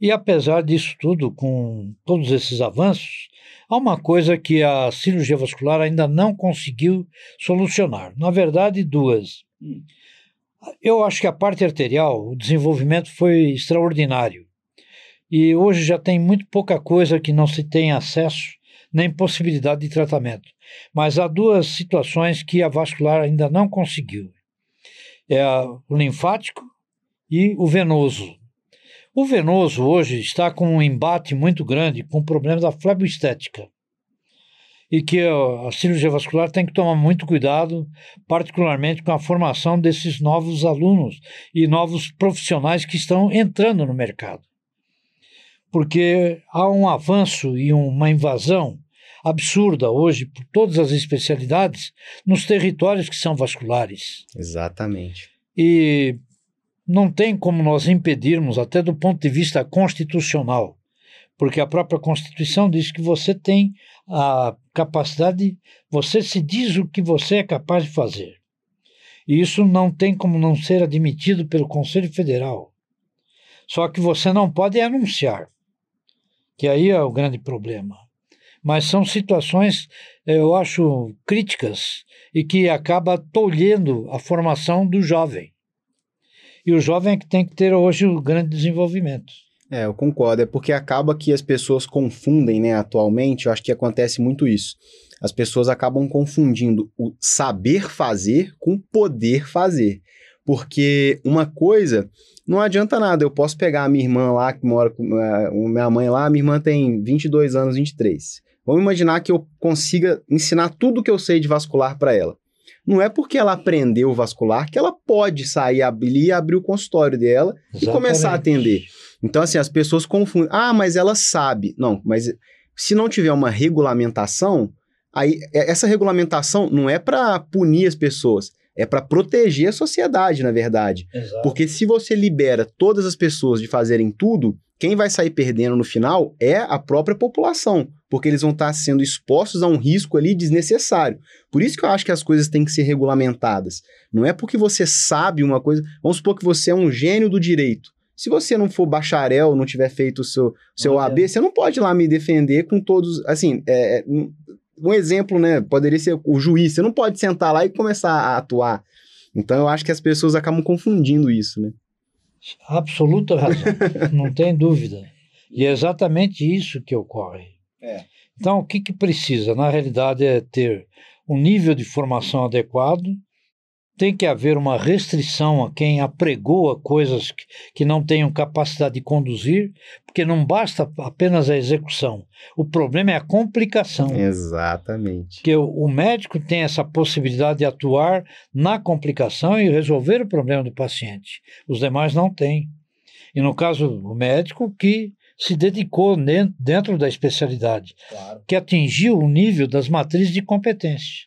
E apesar disso tudo, com todos esses avanços, há uma coisa que a cirurgia vascular ainda não conseguiu solucionar. Na verdade, duas. Hum. Eu acho que a parte arterial, o desenvolvimento foi extraordinário e hoje já tem muito pouca coisa que não se tem acesso nem possibilidade de tratamento. Mas há duas situações que a vascular ainda não conseguiu: é o linfático e o venoso. O venoso hoje está com um embate muito grande com problemas da fleboestética e que a cirurgia vascular tem que tomar muito cuidado, particularmente com a formação desses novos alunos e novos profissionais que estão entrando no mercado porque há um avanço e uma invasão absurda hoje por todas as especialidades nos territórios que são vasculares. Exatamente. E não tem como nós impedirmos, até do ponto de vista constitucional, porque a própria Constituição diz que você tem a capacidade, você se diz o que você é capaz de fazer. E isso não tem como não ser admitido pelo Conselho Federal. Só que você não pode anunciar que aí é o grande problema. Mas são situações, eu acho, críticas e que acaba tolhendo a formação do jovem. E o jovem é que tem que ter hoje o grande desenvolvimento. É, eu concordo. É porque acaba que as pessoas confundem, né? Atualmente, eu acho que acontece muito isso. As pessoas acabam confundindo o saber fazer com poder fazer. Porque uma coisa não adianta nada. Eu posso pegar a minha irmã lá, que mora com a eh, minha mãe lá, minha irmã tem 22 anos, 23. Vamos imaginar que eu consiga ensinar tudo que eu sei de vascular para ela. Não é porque ela aprendeu vascular que ela pode sair ali e abrir o consultório dela Exatamente. e começar a atender. Então, assim, as pessoas confundem. Ah, mas ela sabe. Não, mas se não tiver uma regulamentação, aí essa regulamentação não é para punir as pessoas, é para proteger a sociedade, na verdade. Exato. Porque se você libera todas as pessoas de fazerem tudo, quem vai sair perdendo no final é a própria população, porque eles vão estar sendo expostos a um risco ali desnecessário. Por isso que eu acho que as coisas têm que ser regulamentadas. Não é porque você sabe uma coisa, vamos supor que você é um gênio do direito. Se você não for bacharel, não tiver feito o seu, seu AB, você não pode ir lá me defender com todos. Assim, é, é um exemplo, né? Poderia ser o juiz. Você não pode sentar lá e começar a atuar. Então eu acho que as pessoas acabam confundindo isso, né? Absoluta razão, não tem dúvida. E é exatamente isso que ocorre. É. Então, o que, que precisa? Na realidade, é ter um nível de formação adequado, tem que haver uma restrição a quem apregoa coisas que, que não tenham capacidade de conduzir, porque não basta apenas a execução. O problema é a complicação. Exatamente. Que o, o médico tem essa possibilidade de atuar na complicação e resolver o problema do paciente. Os demais não têm. E no caso, o médico que se dedicou dentro da especialidade, claro. que atingiu o nível das matrizes de competência.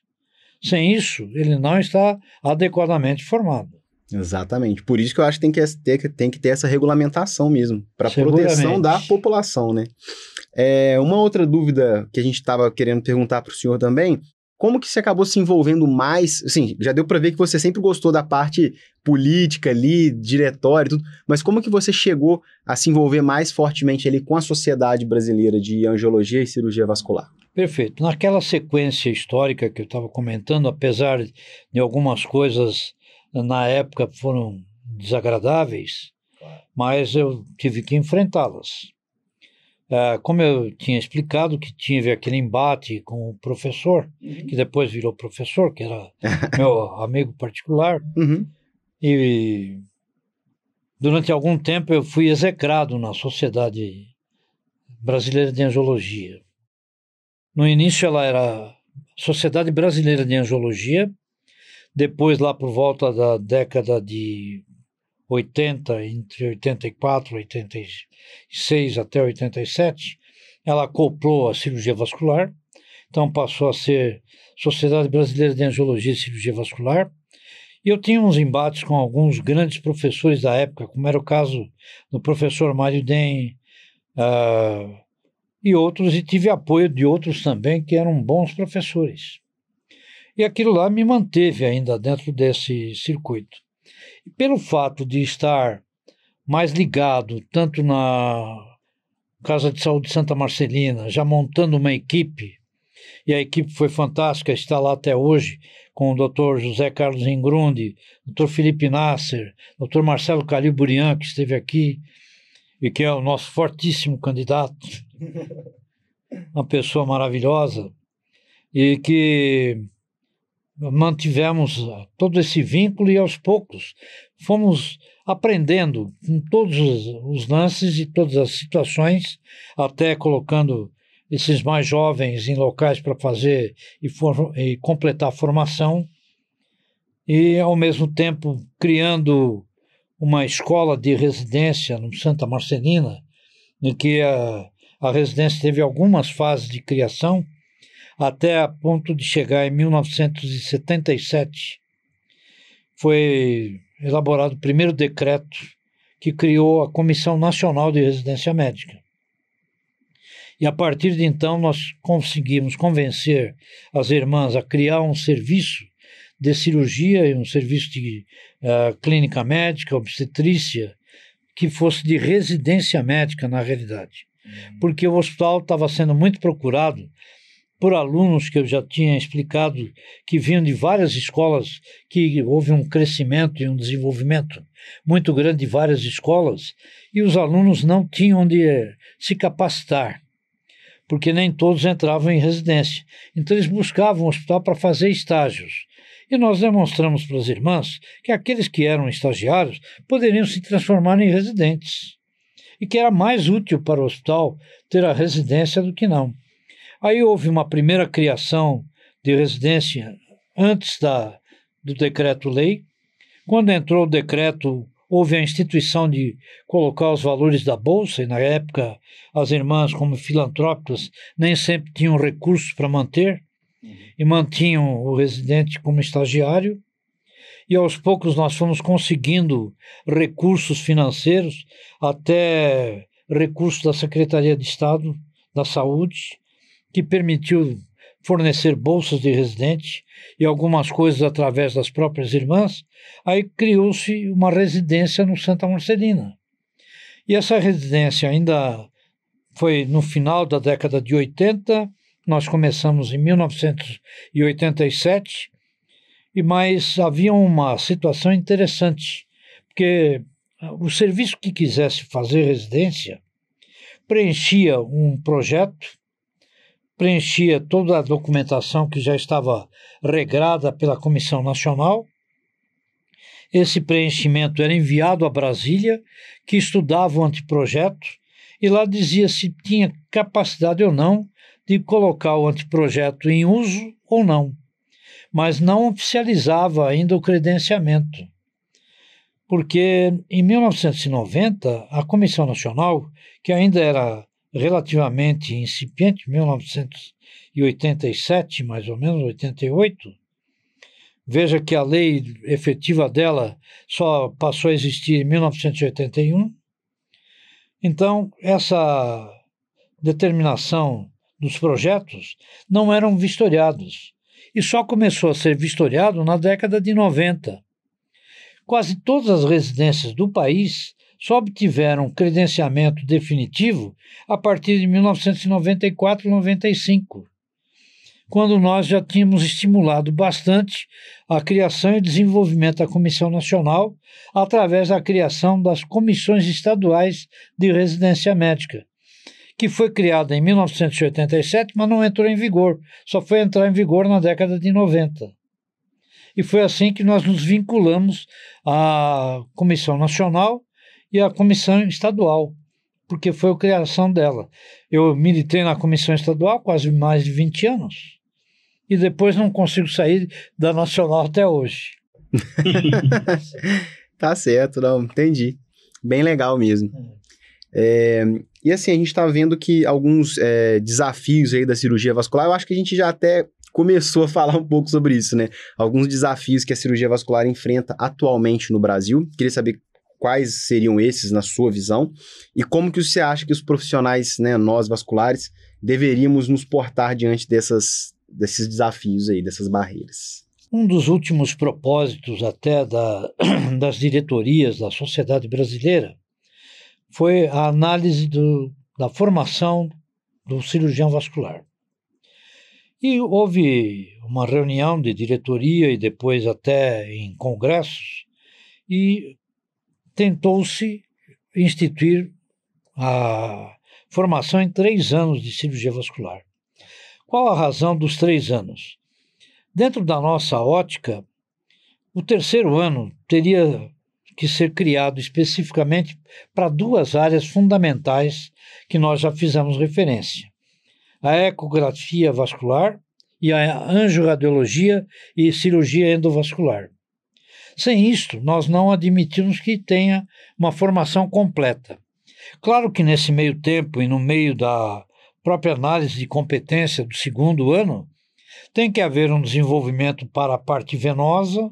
Sem isso, ele não está adequadamente formado. Exatamente. Por isso que eu acho que tem que ter, tem que ter essa regulamentação mesmo, para proteção da população, né? É, uma outra dúvida que a gente estava querendo perguntar para o senhor também, como que você acabou se envolvendo mais? Assim, já deu para ver que você sempre gostou da parte política ali, diretório e tudo, mas como que você chegou a se envolver mais fortemente ali com a Sociedade Brasileira de Angiologia e Cirurgia Vascular? Perfeito. Naquela sequência histórica que eu estava comentando, apesar de algumas coisas na época foram desagradáveis, mas eu tive que enfrentá-las. É, como eu tinha explicado que tive aquele embate com o professor, uhum. que depois virou professor, que era meu amigo particular, uhum. e durante algum tempo eu fui execrado na Sociedade Brasileira de Angiologia. No início ela era Sociedade Brasileira de Angiologia, depois lá por volta da década de 80, entre 84 e 86 até 87, ela acoplou a cirurgia vascular, então passou a ser Sociedade Brasileira de Angiologia e Cirurgia Vascular. E eu tinha uns embates com alguns grandes professores da época, como era o caso do professor Mário Den, uh, e outros, e tive apoio de outros também que eram bons professores. E aquilo lá me manteve ainda dentro desse circuito. E pelo fato de estar mais ligado, tanto na Casa de Saúde Santa Marcelina, já montando uma equipe, e a equipe foi fantástica, está lá até hoje, com o Dr. José Carlos Ingrundi, Dr. Felipe Nasser, Dr. Marcelo Calil Burian, que esteve aqui, e que é o nosso fortíssimo candidato uma pessoa maravilhosa e que mantivemos todo esse vínculo e aos poucos fomos aprendendo com todos os lances e todas as situações, até colocando esses mais jovens em locais para fazer e, for, e completar a formação, e ao mesmo tempo criando uma escola de residência no Santa Marcelina, em que a, a residência teve algumas fases de criação, até a ponto de chegar em 1977. Foi elaborado o primeiro decreto que criou a Comissão Nacional de Residência Médica. E a partir de então nós conseguimos convencer as irmãs a criar um serviço de cirurgia e um serviço de uh, clínica médica, obstetrícia, que fosse de residência médica na realidade porque o hospital estava sendo muito procurado por alunos que eu já tinha explicado que vinham de várias escolas, que houve um crescimento e um desenvolvimento muito grande de várias escolas, e os alunos não tinham onde se capacitar, porque nem todos entravam em residência. Então eles buscavam o hospital para fazer estágios. E nós demonstramos para as irmãs que aqueles que eram estagiários poderiam se transformar em residentes e que era mais útil para o hospital ter a residência do que não. Aí houve uma primeira criação de residência antes da, do decreto-lei. Quando entrou o decreto, houve a instituição de colocar os valores da bolsa, e na época as irmãs, como filantrópicas, nem sempre tinham recursos para manter, e mantinham o residente como estagiário e aos poucos nós fomos conseguindo recursos financeiros, até recursos da Secretaria de Estado da Saúde, que permitiu fornecer bolsas de residente e algumas coisas através das próprias irmãs. Aí criou-se uma residência no Santa Marcelina. E essa residência ainda foi no final da década de 80, nós começamos em 1987, e mas havia uma situação interessante, porque o serviço que quisesse fazer residência preenchia um projeto, preenchia toda a documentação que já estava regrada pela Comissão Nacional. Esse preenchimento era enviado a Brasília, que estudava o anteprojeto, e lá dizia se tinha capacidade ou não de colocar o anteprojeto em uso ou não, mas não oficializava ainda o credenciamento porque em 1990 a Comissão Nacional, que ainda era relativamente incipiente, 1987 mais ou menos, 88, veja que a lei efetiva dela só passou a existir em 1981. Então, essa determinação dos projetos não eram vistoriados e só começou a ser vistoriado na década de 90 quase todas as residências do país só obtiveram credenciamento definitivo a partir de 1994-95, quando nós já tínhamos estimulado bastante a criação e desenvolvimento da Comissão Nacional através da criação das comissões estaduais de residência médica, que foi criada em 1987, mas não entrou em vigor, só foi entrar em vigor na década de 90. E foi assim que nós nos vinculamos à Comissão Nacional e à Comissão Estadual, porque foi a criação dela. Eu militei na Comissão Estadual quase mais de 20 anos e depois não consigo sair da Nacional até hoje. tá certo, não, entendi. Bem legal mesmo. É, e assim, a gente está vendo que alguns é, desafios aí da cirurgia vascular, eu acho que a gente já até começou a falar um pouco sobre isso, né? Alguns desafios que a cirurgia vascular enfrenta atualmente no Brasil. Queria saber quais seriam esses na sua visão e como que você acha que os profissionais, né, nós vasculares, deveríamos nos portar diante dessas, desses desafios aí, dessas barreiras. Um dos últimos propósitos até da, das diretorias da sociedade brasileira foi a análise do, da formação do cirurgião vascular. E houve uma reunião de diretoria e depois até em congressos, e tentou-se instituir a formação em três anos de cirurgia vascular. Qual a razão dos três anos? Dentro da nossa ótica, o terceiro ano teria que ser criado especificamente para duas áreas fundamentais que nós já fizemos referência a ecografia vascular e a angioradiologia e cirurgia endovascular. Sem isto, nós não admitimos que tenha uma formação completa. Claro que nesse meio tempo e no meio da própria análise de competência do segundo ano, tem que haver um desenvolvimento para a parte venosa,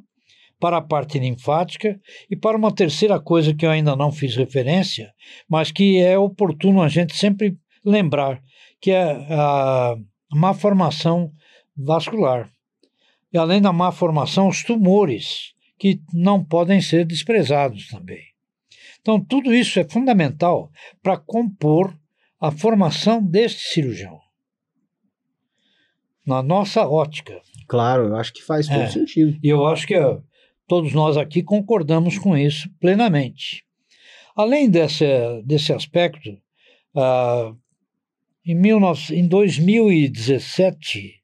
para a parte linfática e para uma terceira coisa que eu ainda não fiz referência, mas que é oportuno a gente sempre lembrar, que é a má formação vascular. E além da má formação, os tumores, que não podem ser desprezados também. Então, tudo isso é fundamental para compor a formação deste cirurgião. Na nossa ótica. Claro, eu acho que faz todo é, sentido. E eu acho que todos nós aqui concordamos com isso plenamente. Além desse, desse aspecto, uh, em, 19, em 2017,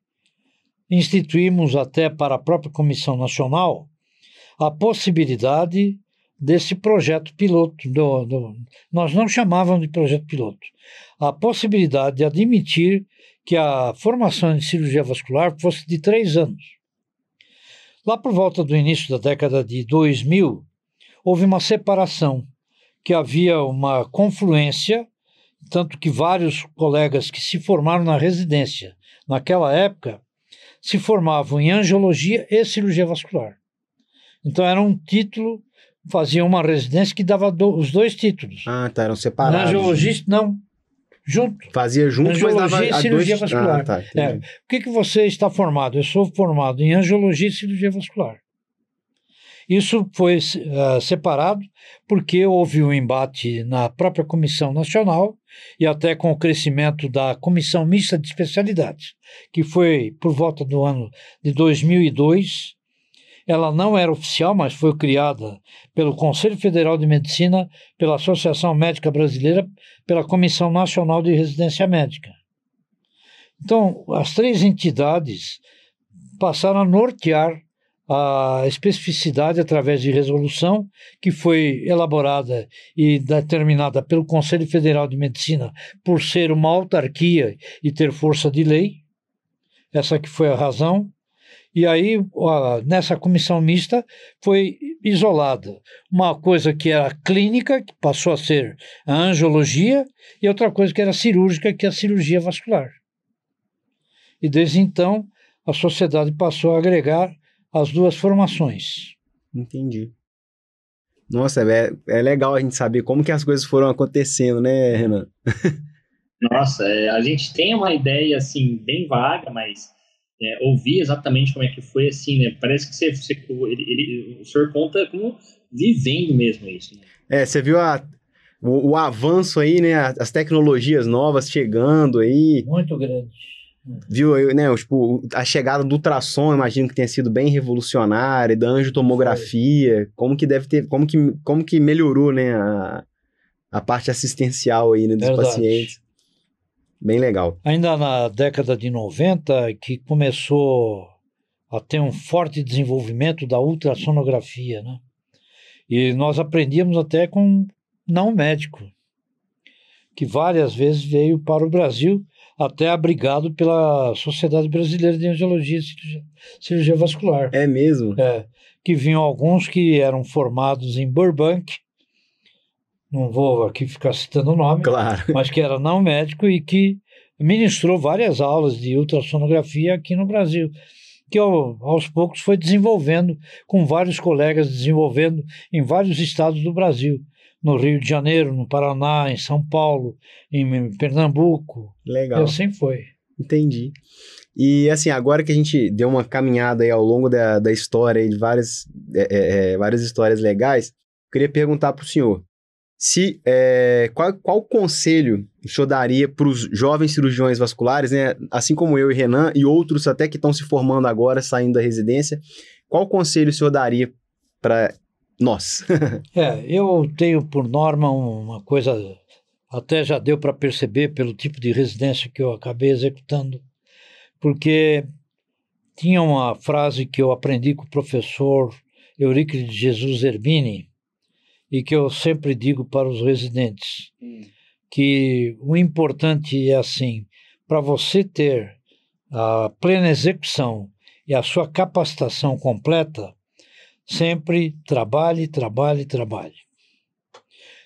instituímos até para a própria Comissão Nacional a possibilidade desse projeto piloto. Do, do, nós não chamávamos de projeto piloto. A possibilidade de admitir que a formação de cirurgia vascular fosse de três anos. Lá por volta do início da década de 2000, houve uma separação, que havia uma confluência tanto que vários colegas que se formaram na residência naquela época se formavam em angiologia e cirurgia vascular. Então era um título, fazia uma residência que dava do, os dois títulos. Ah, tá, eram separados. Angiologista, não, junto. Fazia junto, angiologia mas dava e cirurgia dois... vascular. Ah, tá, é. O que, que você está formado? Eu sou formado em angiologia e cirurgia vascular. Isso foi uh, separado porque houve um embate na própria Comissão Nacional e até com o crescimento da Comissão Mista de Especialidades, que foi por volta do ano de 2002. Ela não era oficial, mas foi criada pelo Conselho Federal de Medicina, pela Associação Médica Brasileira, pela Comissão Nacional de Residência Médica. Então, as três entidades passaram a nortear a especificidade através de resolução que foi elaborada e determinada pelo Conselho Federal de Medicina por ser uma autarquia e ter força de lei. Essa que foi a razão. E aí, nessa comissão mista, foi isolada uma coisa que era clínica, que passou a ser a angiologia, e outra coisa que era cirúrgica, que é a cirurgia vascular. E desde então, a sociedade passou a agregar as duas formações. Entendi. Nossa, é, é legal a gente saber como que as coisas foram acontecendo, né, Renan? Nossa, é, a gente tem uma ideia, assim, bem vaga, mas é, ouvir exatamente como é que foi, assim, né? Parece que você, você ele, ele, o senhor conta como vivendo mesmo isso, né? É, você viu a, o, o avanço aí, né? As tecnologias novas chegando aí. Muito grande. Viu, né, tipo, a chegada do ultrassom, imagino que tenha sido bem revolucionária, da angiotomografia, como que deve ter, como que, como que melhorou, né, a, a parte assistencial aí, né, dos Verdade. pacientes. Bem legal. Ainda na década de 90, que começou a ter um forte desenvolvimento da ultrassonografia, né? E nós aprendíamos até com não médico, que várias vezes veio para o Brasil até abrigado pela Sociedade Brasileira de Angiologia e Cirurgia, Cirurgia Vascular. É mesmo? É, que vinham alguns que eram formados em Burbank, não vou aqui ficar citando o nome, claro. mas que era não médico e que ministrou várias aulas de ultrassonografia aqui no Brasil, que aos poucos foi desenvolvendo, com vários colegas desenvolvendo em vários estados do Brasil no Rio de Janeiro, no Paraná, em São Paulo, em Pernambuco. Legal. E assim foi. Entendi. E assim, agora que a gente deu uma caminhada aí ao longo da, da história, de várias, é, é, é, várias histórias legais, queria perguntar para o senhor se é, qual, qual conselho o senhor daria para os jovens cirurgiões vasculares, né, assim como eu e Renan, e outros até que estão se formando agora, saindo da residência, qual conselho o senhor daria para nós. é, eu tenho por norma uma coisa, até já deu para perceber pelo tipo de residência que eu acabei executando, porque tinha uma frase que eu aprendi com o professor Euríclides de Jesus Herbini e que eu sempre digo para os residentes, hum. que o importante é assim, para você ter a plena execução e a sua capacitação completa, Sempre trabalhe, trabalhe, trabalhe.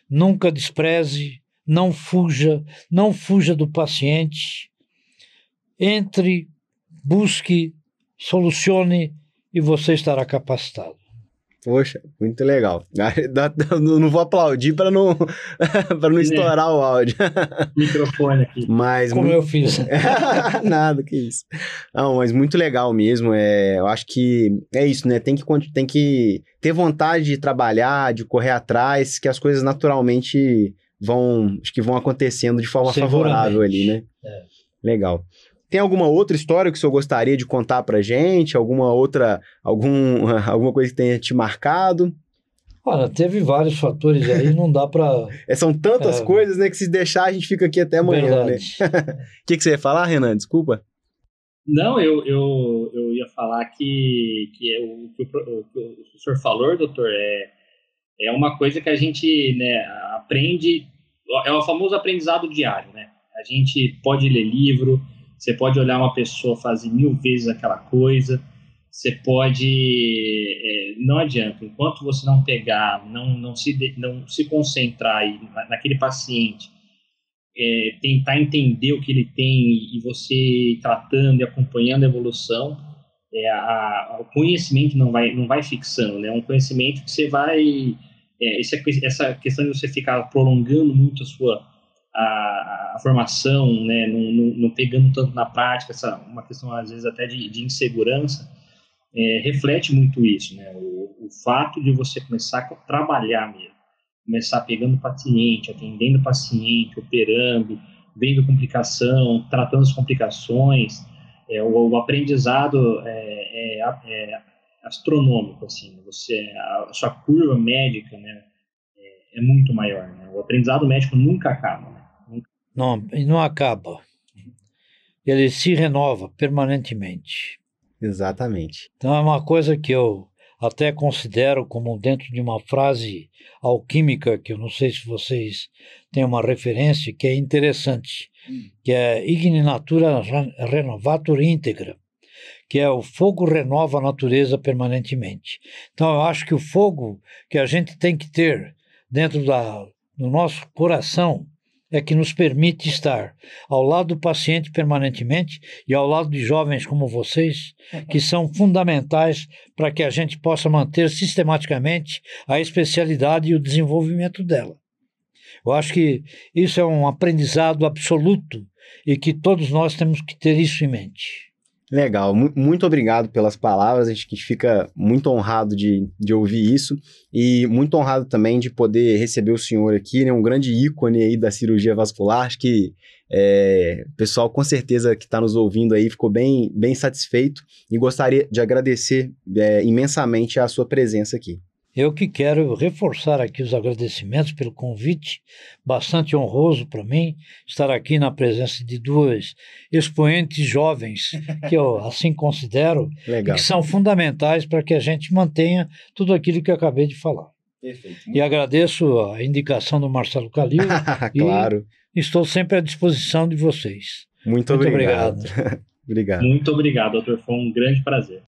Nunca despreze, não fuja, não fuja do paciente. Entre, busque, solucione e você estará capacitado. Poxa, muito legal. Não vou aplaudir para não, para não estourar o áudio. Microfone aqui. Mas Como muito... eu fiz. Nada, que isso. Não, mas muito legal mesmo. É, eu acho que é isso, né? Tem que, tem que ter vontade de trabalhar, de correr atrás, que as coisas naturalmente vão, acho que vão acontecendo de forma favorável ali, né? É. Legal. Tem alguma outra história que o senhor gostaria de contar pra gente? Alguma outra, algum, alguma coisa que tenha te marcado? Olha, teve vários fatores aí, não dá para. É, são tantas é... coisas, né, que se deixar a gente fica aqui até amanhã, né? Verdade. né? O que, que você ia falar, Renan? Desculpa. Não, eu, eu, eu ia falar que, que é o, que o, o o senhor falou, doutor, é, é uma coisa que a gente né, aprende, é o famoso aprendizado diário, né? A gente pode ler livro, você pode olhar uma pessoa fazer mil vezes aquela coisa. Você pode. É, não adianta. Enquanto você não pegar, não, não, se, não se concentrar aí naquele paciente, é, tentar entender o que ele tem e você tratando e acompanhando a evolução, é, a, o conhecimento não vai, não vai fixando. Né? É um conhecimento que você vai. É, essa, essa questão de você ficar prolongando muito a sua a, a formação, né, não, não, não, pegando tanto na prática, essa uma questão às vezes até de, de insegurança, é, reflete muito isso, né? O, o fato de você começar a trabalhar mesmo, começar pegando paciente, atendendo paciente, operando, vendo complicação, tratando as complicações, é, o, o, aprendizado é, é, é, astronômico, assim, você, a, sua curva médica, né, é, é, muito maior, né? o aprendizado médico nunca acaba, Não, não acaba, ele se renova permanentemente. Exatamente. Então é uma coisa que eu até considero como dentro de uma frase alquímica, que eu não sei se vocês têm uma referência, que é interessante, hum. que é Igni Natura Renovatur Integra, que é o fogo renova a natureza permanentemente. Então eu acho que o fogo que a gente tem que ter dentro da, do nosso coração é que nos permite estar ao lado do paciente permanentemente e ao lado de jovens como vocês, que são fundamentais para que a gente possa manter sistematicamente a especialidade e o desenvolvimento dela. Eu acho que isso é um aprendizado absoluto e que todos nós temos que ter isso em mente. Legal, muito obrigado pelas palavras, a gente fica muito honrado de, de ouvir isso. E muito honrado também de poder receber o senhor aqui, né, um grande ícone aí da cirurgia vascular, acho que é, pessoal com certeza que está nos ouvindo aí ficou bem, bem satisfeito. E gostaria de agradecer é, imensamente a sua presença aqui. Eu que quero reforçar aqui os agradecimentos pelo convite, bastante honroso para mim estar aqui na presença de duas expoentes jovens, que eu assim considero, que são fundamentais para que a gente mantenha tudo aquilo que eu acabei de falar. Perfeito. E agradeço a indicação do Marcelo Calil. claro. E estou sempre à disposição de vocês. Muito, Muito obrigado. obrigado. Muito obrigado, doutor. Foi um grande prazer.